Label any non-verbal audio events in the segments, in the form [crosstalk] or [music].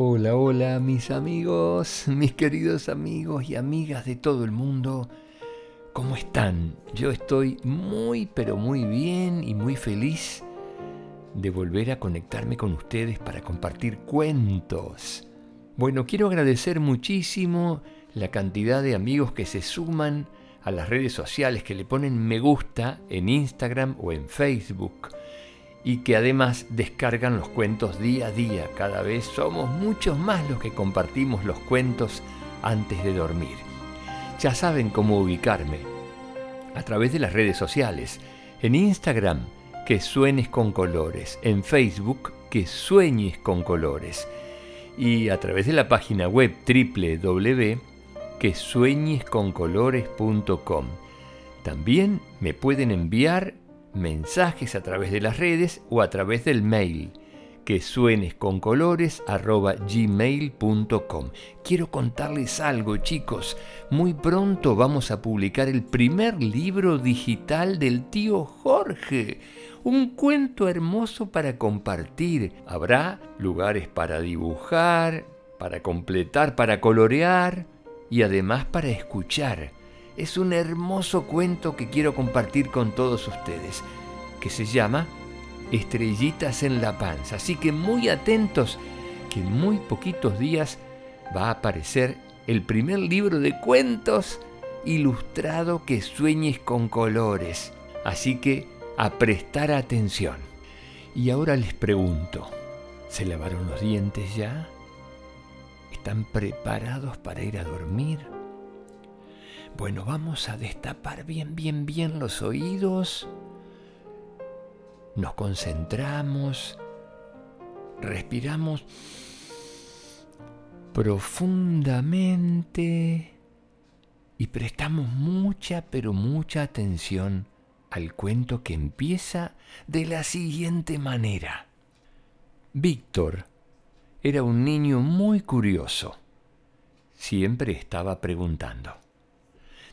Hola, hola mis amigos, mis queridos amigos y amigas de todo el mundo. ¿Cómo están? Yo estoy muy, pero muy bien y muy feliz de volver a conectarme con ustedes para compartir cuentos. Bueno, quiero agradecer muchísimo la cantidad de amigos que se suman a las redes sociales, que le ponen me gusta en Instagram o en Facebook y que además descargan los cuentos día a día. Cada vez somos muchos más los que compartimos los cuentos antes de dormir. Ya saben cómo ubicarme. A través de las redes sociales. En Instagram, que suenes con colores. En Facebook, que sueñes con colores. Y a través de la página web www.quesueñesconcolores.com. También me pueden enviar mensajes a través de las redes o a través del mail que suenes. Quiero contarles algo chicos, muy pronto vamos a publicar el primer libro digital del tío Jorge, un cuento hermoso para compartir. Habrá lugares para dibujar, para completar, para colorear y además para escuchar es un hermoso cuento que quiero compartir con todos ustedes, que se llama Estrellitas en la panza. Así que muy atentos, que en muy poquitos días va a aparecer el primer libro de cuentos ilustrado que sueñes con colores. Así que a prestar atención. Y ahora les pregunto, ¿se lavaron los dientes ya? ¿Están preparados para ir a dormir? Bueno, vamos a destapar bien, bien, bien los oídos. Nos concentramos. Respiramos profundamente y prestamos mucha, pero mucha atención al cuento que empieza de la siguiente manera. Víctor era un niño muy curioso. Siempre estaba preguntando.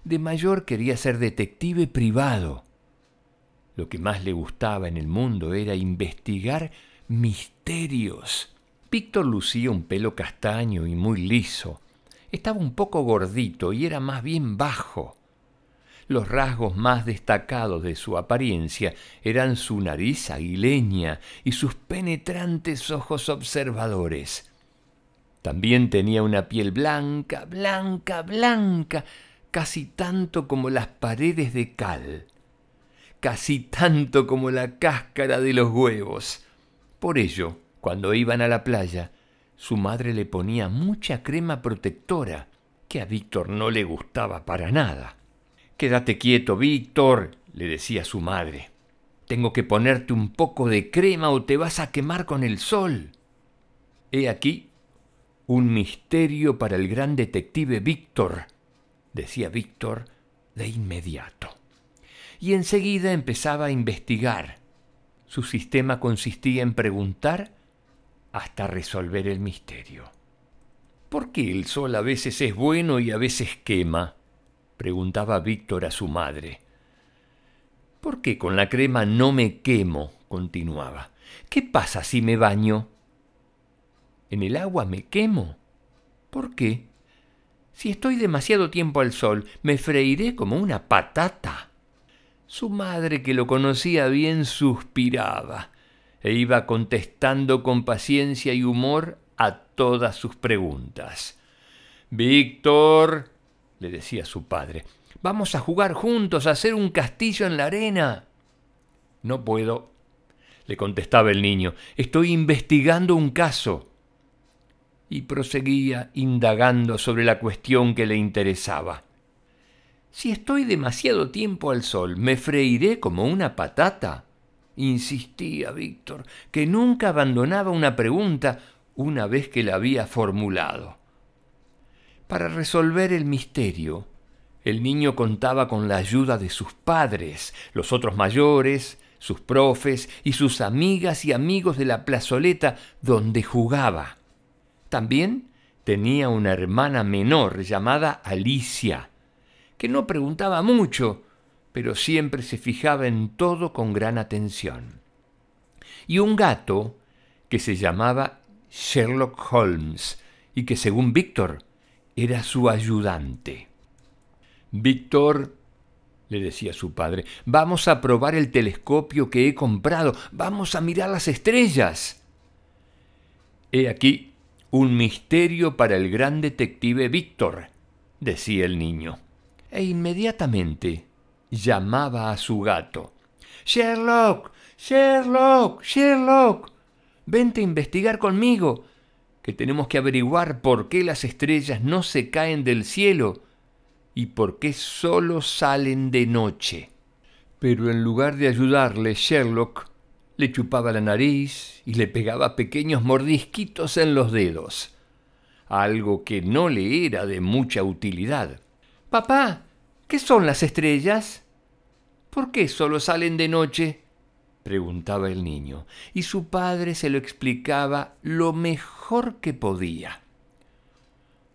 De mayor quería ser detective privado. Lo que más le gustaba en el mundo era investigar misterios. Víctor lucía un pelo castaño y muy liso. Estaba un poco gordito y era más bien bajo. Los rasgos más destacados de su apariencia eran su nariz aguileña y sus penetrantes ojos observadores. También tenía una piel blanca, blanca, blanca, casi tanto como las paredes de cal, casi tanto como la cáscara de los huevos. Por ello, cuando iban a la playa, su madre le ponía mucha crema protectora, que a Víctor no le gustaba para nada. Quédate quieto, Víctor, le decía su madre. Tengo que ponerte un poco de crema o te vas a quemar con el sol. He aquí un misterio para el gran detective Víctor, decía Víctor de inmediato. Y enseguida empezaba a investigar. Su sistema consistía en preguntar hasta resolver el misterio. ¿Por qué el sol a veces es bueno y a veces quema? preguntaba Víctor a su madre. ¿Por qué con la crema no me quemo? continuaba. ¿Qué pasa si me baño? ¿En el agua me quemo? ¿Por qué? Si estoy demasiado tiempo al sol, me freiré como una patata. Su madre, que lo conocía bien, suspiraba e iba contestando con paciencia y humor a todas sus preguntas. Víctor, le decía su padre, vamos a jugar juntos, a hacer un castillo en la arena. No puedo, le contestaba el niño, estoy investigando un caso y proseguía indagando sobre la cuestión que le interesaba. Si estoy demasiado tiempo al sol, ¿me freiré como una patata? insistía Víctor, que nunca abandonaba una pregunta una vez que la había formulado. Para resolver el misterio, el niño contaba con la ayuda de sus padres, los otros mayores, sus profes y sus amigas y amigos de la plazoleta donde jugaba. También tenía una hermana menor llamada Alicia, que no preguntaba mucho, pero siempre se fijaba en todo con gran atención. Y un gato que se llamaba Sherlock Holmes y que según Víctor era su ayudante. Víctor, le decía su padre, vamos a probar el telescopio que he comprado, vamos a mirar las estrellas. He aquí un misterio para el gran detective Víctor, decía el niño. E inmediatamente llamaba a su gato. Sherlock, Sherlock, Sherlock, vente a investigar conmigo, que tenemos que averiguar por qué las estrellas no se caen del cielo y por qué solo salen de noche. Pero en lugar de ayudarle, Sherlock le chupaba la nariz y le pegaba pequeños mordisquitos en los dedos, algo que no le era de mucha utilidad. Papá, ¿qué son las estrellas? ¿Por qué solo salen de noche? preguntaba el niño, y su padre se lo explicaba lo mejor que podía.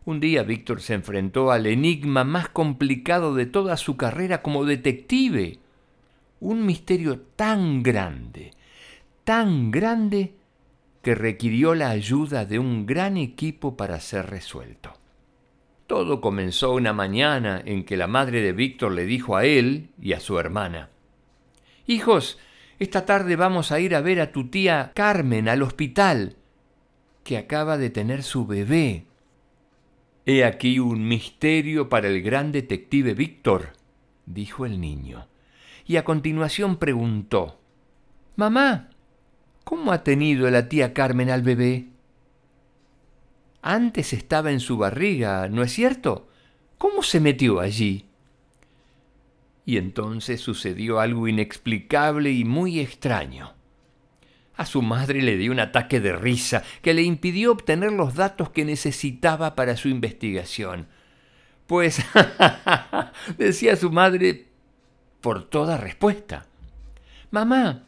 Un día Víctor se enfrentó al enigma más complicado de toda su carrera como detective. Un misterio tan grande, tan grande, que requirió la ayuda de un gran equipo para ser resuelto. Todo comenzó una mañana en que la madre de Víctor le dijo a él y a su hermana, Hijos, esta tarde vamos a ir a ver a tu tía Carmen al hospital, que acaba de tener su bebé. He aquí un misterio para el gran detective Víctor, dijo el niño. Y a continuación preguntó, Mamá, ¿cómo ha tenido la tía Carmen al bebé? Antes estaba en su barriga, ¿no es cierto? ¿Cómo se metió allí? Y entonces sucedió algo inexplicable y muy extraño. A su madre le dio un ataque de risa que le impidió obtener los datos que necesitaba para su investigación. Pues, [laughs] decía su madre, por toda respuesta. Mamá,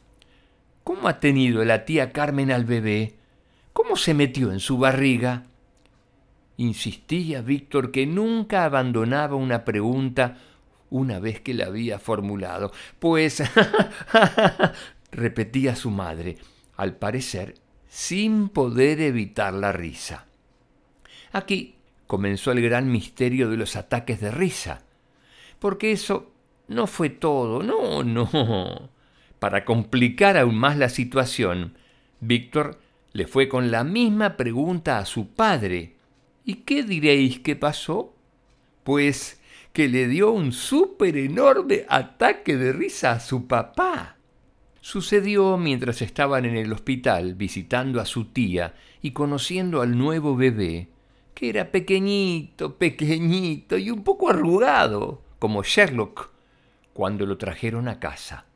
¿cómo ha tenido la tía Carmen al bebé? ¿Cómo se metió en su barriga? Insistía Víctor que nunca abandonaba una pregunta una vez que la había formulado. Pues, [laughs] repetía su madre, al parecer sin poder evitar la risa. Aquí comenzó el gran misterio de los ataques de risa, porque eso no fue todo, no, no. Para complicar aún más la situación, Víctor le fue con la misma pregunta a su padre. ¿Y qué diréis que pasó? Pues que le dio un súper enorme ataque de risa a su papá. Sucedió mientras estaban en el hospital visitando a su tía y conociendo al nuevo bebé, que era pequeñito, pequeñito y un poco arrugado, como Sherlock, cuando lo trajeron a casa.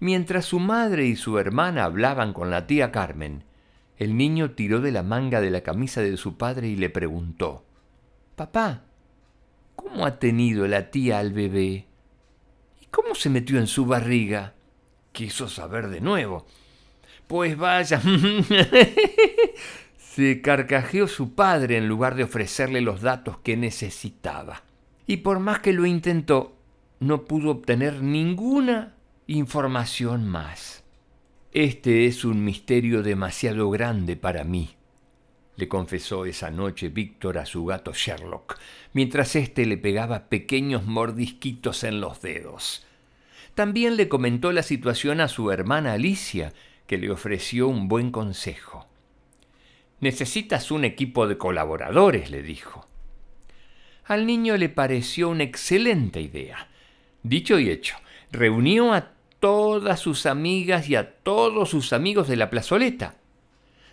Mientras su madre y su hermana hablaban con la tía Carmen, el niño tiró de la manga de la camisa de su padre y le preguntó, Papá, ¿Cómo ha tenido la tía al bebé? ¿Y cómo se metió en su barriga? Quiso saber de nuevo. Pues vaya. [laughs] se carcajeó su padre en lugar de ofrecerle los datos que necesitaba. Y por más que lo intentó, no pudo obtener ninguna información más. Este es un misterio demasiado grande para mí, le confesó esa noche Víctor a su gato Sherlock, mientras éste le pegaba pequeños mordisquitos en los dedos. También le comentó la situación a su hermana Alicia, que le ofreció un buen consejo. Necesitas un equipo de colaboradores, le dijo. Al niño le pareció una excelente idea. Dicho y hecho, reunió a todas sus amigas y a todos sus amigos de la plazoleta.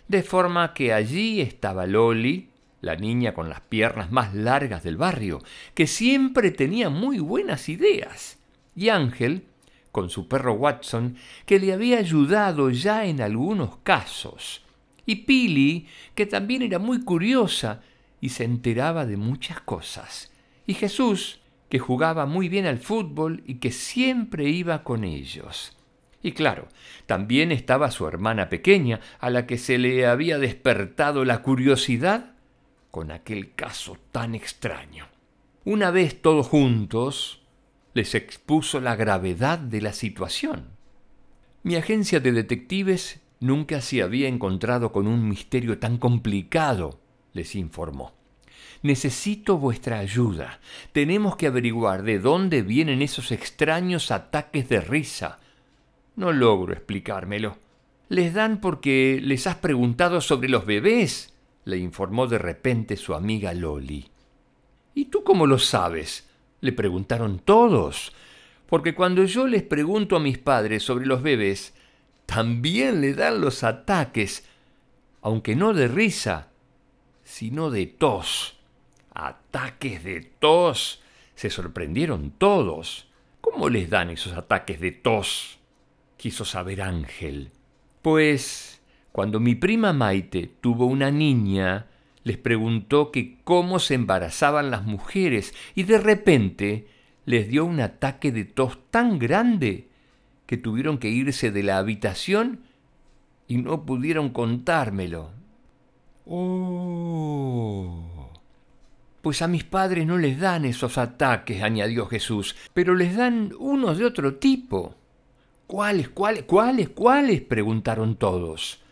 De forma que allí estaba Loli, la niña con las piernas más largas del barrio, que siempre tenía muy buenas ideas, y Ángel, con su perro Watson, que le había ayudado ya en algunos casos, y Pili, que también era muy curiosa y se enteraba de muchas cosas, y Jesús, que jugaba muy bien al fútbol y que siempre iba con ellos. Y claro, también estaba su hermana pequeña, a la que se le había despertado la curiosidad con aquel caso tan extraño. Una vez todos juntos, les expuso la gravedad de la situación. Mi agencia de detectives Nunca se había encontrado con un misterio tan complicado, les informó. Necesito vuestra ayuda. Tenemos que averiguar de dónde vienen esos extraños ataques de risa. No logro explicármelo. Les dan porque les has preguntado sobre los bebés, le informó de repente su amiga Loli. ¿Y tú cómo lo sabes? le preguntaron todos. Porque cuando yo les pregunto a mis padres sobre los bebés, también le dan los ataques, aunque no de risa, sino de tos. Ataques de tos. Se sorprendieron todos. ¿Cómo les dan esos ataques de tos? quiso saber Ángel. Pues cuando mi prima Maite tuvo una niña, les preguntó que cómo se embarazaban las mujeres y de repente les dio un ataque de tos tan grande que tuvieron que irse de la habitación y no pudieron contármelo. Oh. Pues a mis padres no les dan esos ataques, añadió Jesús, pero les dan unos de otro tipo. ¿Cuáles, cuáles, cuáles, cuáles? preguntaron todos.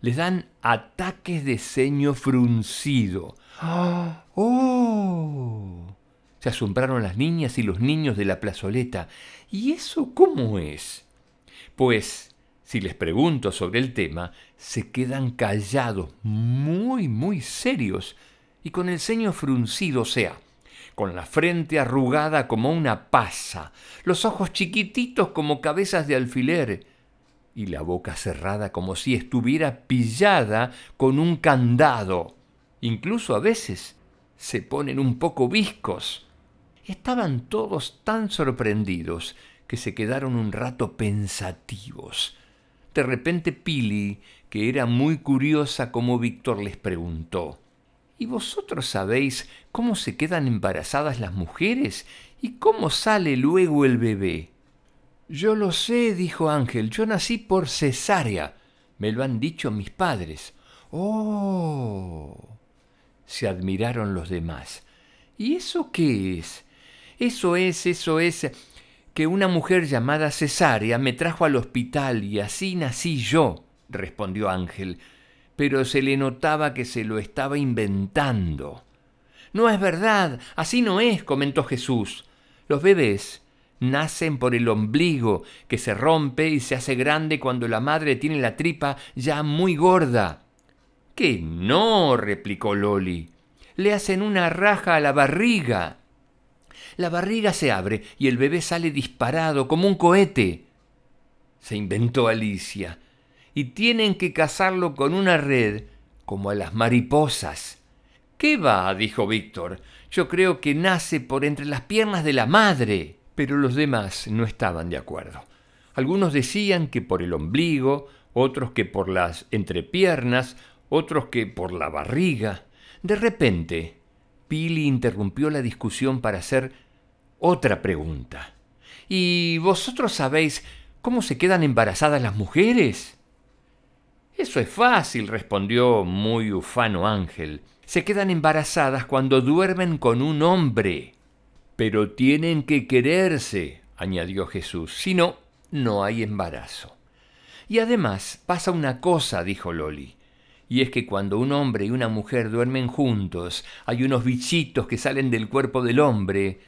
Les dan ataques de ceño fruncido. [gasps] ¡Oh! Se asombraron las niñas y los niños de la plazoleta. ¿Y eso cómo es? Pues, si les pregunto sobre el tema, se quedan callados, muy, muy serios, y con el ceño fruncido, o sea, con la frente arrugada como una pasa, los ojos chiquititos como cabezas de alfiler, y la boca cerrada como si estuviera pillada con un candado. Incluso a veces se ponen un poco viscos. Estaban todos tan sorprendidos que se quedaron un rato pensativos. De repente Pili, que era muy curiosa como Víctor les preguntó, ¿Y vosotros sabéis cómo se quedan embarazadas las mujeres y cómo sale luego el bebé? Yo lo sé, dijo Ángel, yo nací por cesárea. Me lo han dicho mis padres. Oh. se admiraron los demás. ¿Y eso qué es? Eso es, eso es, que una mujer llamada Cesárea me trajo al hospital y así nací yo, respondió Ángel, pero se le notaba que se lo estaba inventando. No es verdad, así no es, comentó Jesús. Los bebés nacen por el ombligo, que se rompe y se hace grande cuando la madre tiene la tripa ya muy gorda. Que no, replicó Loli. Le hacen una raja a la barriga. La barriga se abre y el bebé sale disparado como un cohete. Se inventó Alicia. Y tienen que cazarlo con una red, como a las mariposas. ¿Qué va? dijo Víctor. Yo creo que nace por entre las piernas de la madre. Pero los demás no estaban de acuerdo. Algunos decían que por el ombligo, otros que por las entrepiernas, otros que por la barriga. De repente, Pili interrumpió la discusión para hacer otra pregunta. ¿Y vosotros sabéis cómo se quedan embarazadas las mujeres? Eso es fácil, respondió muy ufano Ángel. Se quedan embarazadas cuando duermen con un hombre. Pero tienen que quererse, añadió Jesús, si no, no hay embarazo. Y además pasa una cosa, dijo Loli, y es que cuando un hombre y una mujer duermen juntos, hay unos bichitos que salen del cuerpo del hombre,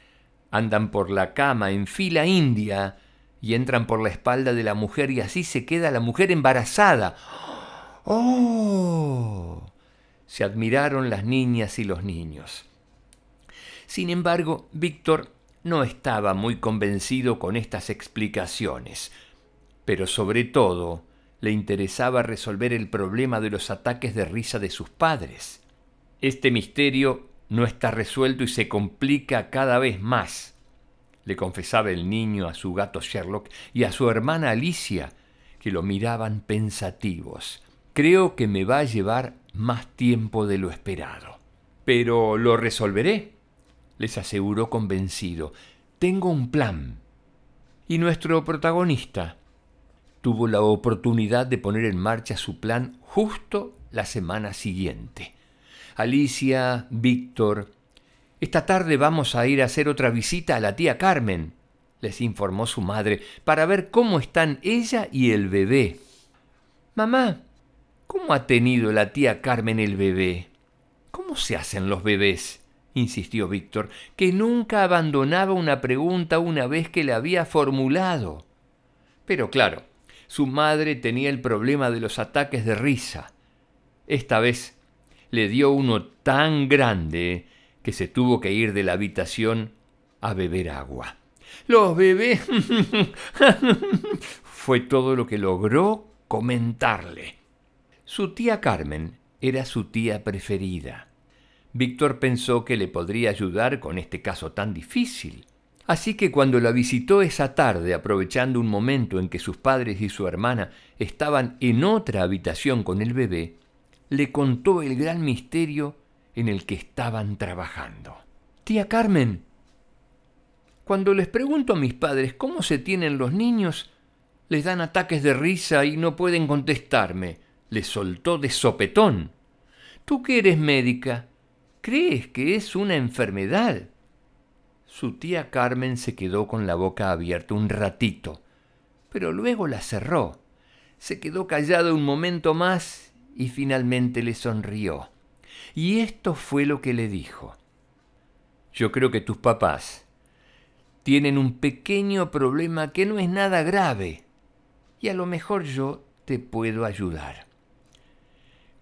andan por la cama en fila india y entran por la espalda de la mujer y así se queda la mujer embarazada. ¡Oh! Se admiraron las niñas y los niños. Sin embargo, Víctor no estaba muy convencido con estas explicaciones, pero sobre todo le interesaba resolver el problema de los ataques de risa de sus padres. Este misterio no está resuelto y se complica cada vez más, le confesaba el niño a su gato Sherlock y a su hermana Alicia, que lo miraban pensativos. Creo que me va a llevar más tiempo de lo esperado. Pero lo resolveré, les aseguró convencido. Tengo un plan. Y nuestro protagonista tuvo la oportunidad de poner en marcha su plan justo la semana siguiente. Alicia, Víctor, esta tarde vamos a ir a hacer otra visita a la tía Carmen, les informó su madre, para ver cómo están ella y el bebé. Mamá, ¿cómo ha tenido la tía Carmen el bebé? ¿Cómo se hacen los bebés? insistió Víctor, que nunca abandonaba una pregunta una vez que la había formulado. Pero claro, su madre tenía el problema de los ataques de risa. Esta vez le dio uno tan grande que se tuvo que ir de la habitación a beber agua. Los bebés [laughs] fue todo lo que logró comentarle. Su tía Carmen era su tía preferida. Víctor pensó que le podría ayudar con este caso tan difícil. Así que cuando la visitó esa tarde, aprovechando un momento en que sus padres y su hermana estaban en otra habitación con el bebé, le contó el gran misterio en el que estaban trabajando. Tía Carmen, cuando les pregunto a mis padres cómo se tienen los niños, les dan ataques de risa y no pueden contestarme. Le soltó de sopetón. Tú que eres médica, ¿crees que es una enfermedad? Su tía Carmen se quedó con la boca abierta un ratito, pero luego la cerró. Se quedó callada un momento más y finalmente le sonrió. Y esto fue lo que le dijo. Yo creo que tus papás tienen un pequeño problema que no es nada grave y a lo mejor yo te puedo ayudar.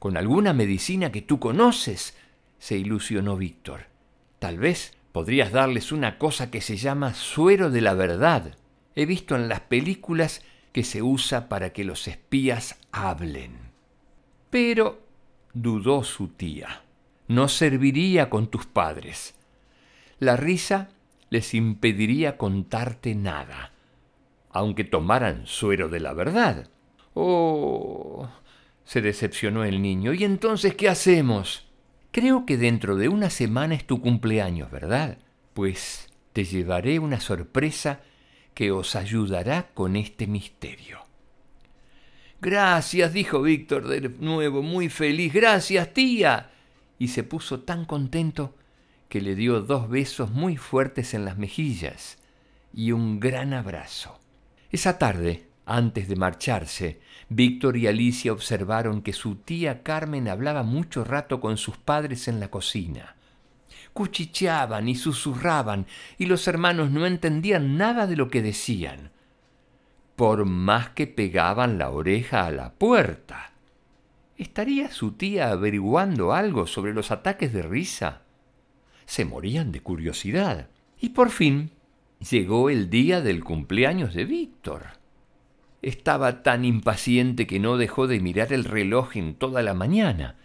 Con alguna medicina que tú conoces, se ilusionó Víctor. Tal vez podrías darles una cosa que se llama suero de la verdad. He visto en las películas que se usa para que los espías hablen. Pero, dudó su tía, no serviría con tus padres. La risa les impediría contarte nada aunque tomaran suero de la verdad. Oh, se decepcionó el niño. ¿Y entonces qué hacemos? Creo que dentro de una semana es tu cumpleaños, ¿verdad? Pues te llevaré una sorpresa que os ayudará con este misterio. Gracias, dijo Víctor de nuevo, muy feliz. Gracias, tía. Y se puso tan contento que le dio dos besos muy fuertes en las mejillas y un gran abrazo. Esa tarde, antes de marcharse, Víctor y Alicia observaron que su tía Carmen hablaba mucho rato con sus padres en la cocina. Cuchicheaban y susurraban, y los hermanos no entendían nada de lo que decían, por más que pegaban la oreja a la puerta. ¿Estaría su tía averiguando algo sobre los ataques de risa? Se morían de curiosidad. Y por fin Llegó el día del cumpleaños de Víctor. Estaba tan impaciente que no dejó de mirar el reloj en toda la mañana,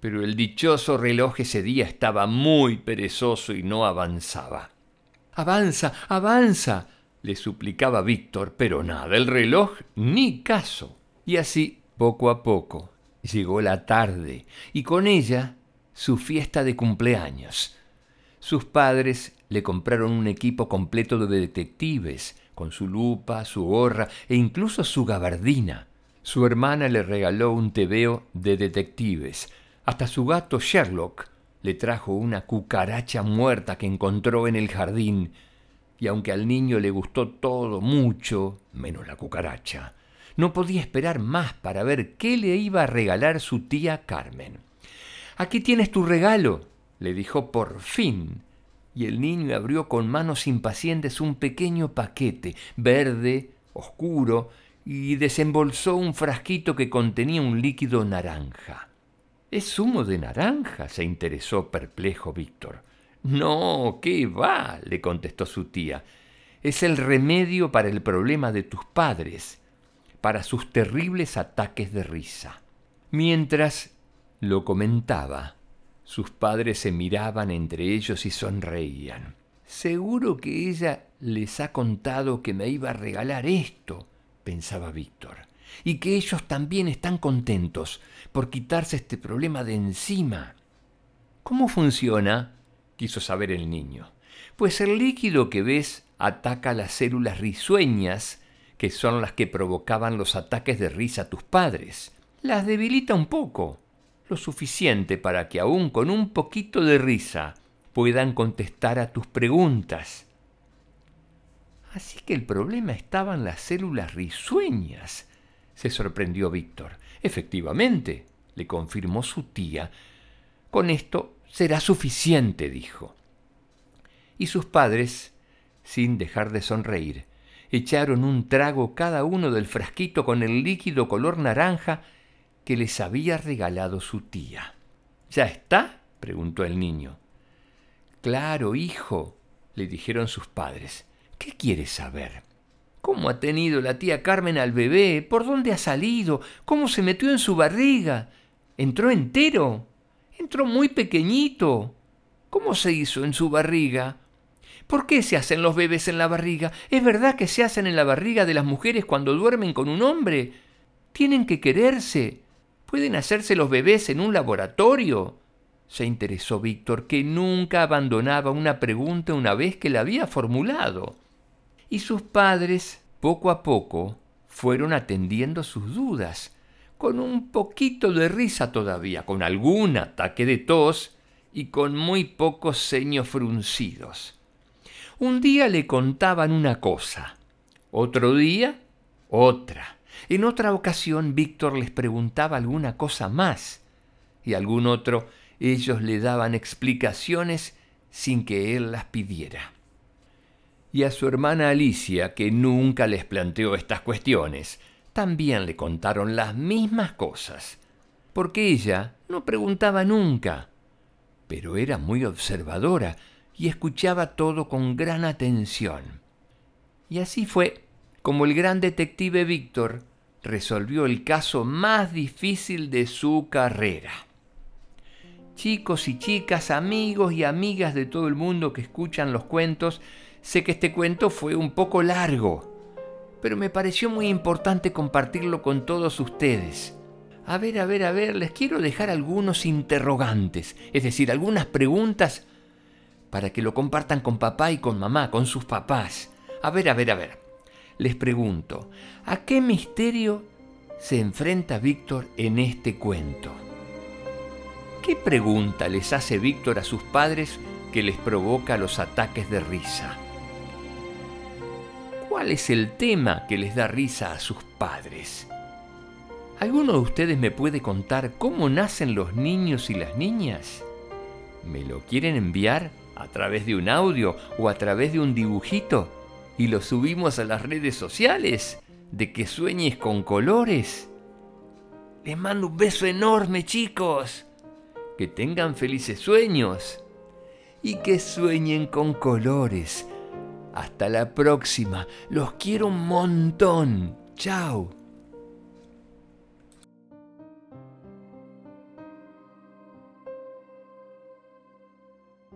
pero el dichoso reloj ese día estaba muy perezoso y no avanzaba. Avanza, avanza, le suplicaba Víctor, pero nada, el reloj ni caso. Y así, poco a poco, llegó la tarde, y con ella su fiesta de cumpleaños. Sus padres le compraron un equipo completo de detectives, con su lupa, su gorra e incluso su gabardina. Su hermana le regaló un tebeo de detectives. Hasta su gato Sherlock le trajo una cucaracha muerta que encontró en el jardín. Y aunque al niño le gustó todo mucho, menos la cucaracha, no podía esperar más para ver qué le iba a regalar su tía Carmen. Aquí tienes tu regalo, le dijo por fin, y el niño abrió con manos impacientes un pequeño paquete, verde, oscuro, y desembolsó un frasquito que contenía un líquido naranja. ¿Es zumo de naranja? se interesó perplejo Víctor. No, ¿qué va? le contestó su tía. Es el remedio para el problema de tus padres, para sus terribles ataques de risa. Mientras lo comentaba, sus padres se miraban entre ellos y sonreían. Seguro que ella les ha contado que me iba a regalar esto, pensaba Víctor, y que ellos también están contentos por quitarse este problema de encima. ¿Cómo funciona? quiso saber el niño. Pues el líquido que ves ataca las células risueñas, que son las que provocaban los ataques de risa a tus padres. Las debilita un poco, lo suficiente para que aún con un poquito de risa puedan contestar a tus preguntas. Así que el problema estaba en las células risueñas. se sorprendió Víctor. Efectivamente, le confirmó su tía. Con esto será suficiente, dijo. Y sus padres, sin dejar de sonreír, echaron un trago cada uno del frasquito con el líquido color naranja que les había regalado su tía. ¿Ya está? preguntó el niño. Claro, hijo, le dijeron sus padres. ¿Qué quieres saber? ¿Cómo ha tenido la tía Carmen al bebé? ¿Por dónde ha salido? ¿Cómo se metió en su barriga? ¿Entró entero? Entró muy pequeñito. ¿Cómo se hizo en su barriga? ¿Por qué se hacen los bebés en la barriga? ¿Es verdad que se hacen en la barriga de las mujeres cuando duermen con un hombre? Tienen que quererse. ¿Pueden hacerse los bebés en un laboratorio? Se interesó Víctor, que nunca abandonaba una pregunta una vez que la había formulado y sus padres, poco a poco, fueron atendiendo sus dudas, con un poquito de risa todavía, con algún ataque de tos y con muy pocos ceños fruncidos. Un día le contaban una cosa, otro día otra. En otra ocasión Víctor les preguntaba alguna cosa más y algún otro ellos le daban explicaciones sin que él las pidiera y a su hermana Alicia, que nunca les planteó estas cuestiones, también le contaron las mismas cosas, porque ella no preguntaba nunca, pero era muy observadora y escuchaba todo con gran atención. Y así fue como el gran detective Víctor resolvió el caso más difícil de su carrera. Chicos y chicas, amigos y amigas de todo el mundo que escuchan los cuentos, Sé que este cuento fue un poco largo, pero me pareció muy importante compartirlo con todos ustedes. A ver, a ver, a ver, les quiero dejar algunos interrogantes, es decir, algunas preguntas para que lo compartan con papá y con mamá, con sus papás. A ver, a ver, a ver. Les pregunto, ¿a qué misterio se enfrenta Víctor en este cuento? ¿Qué pregunta les hace Víctor a sus padres que les provoca los ataques de risa? ¿Cuál es el tema que les da risa a sus padres? ¿Alguno de ustedes me puede contar cómo nacen los niños y las niñas? ¿Me lo quieren enviar a través de un audio o a través de un dibujito y lo subimos a las redes sociales? ¿De que sueñes con colores? Les mando un beso enorme chicos. Que tengan felices sueños y que sueñen con colores hasta la próxima. Los quiero un montón. Chao.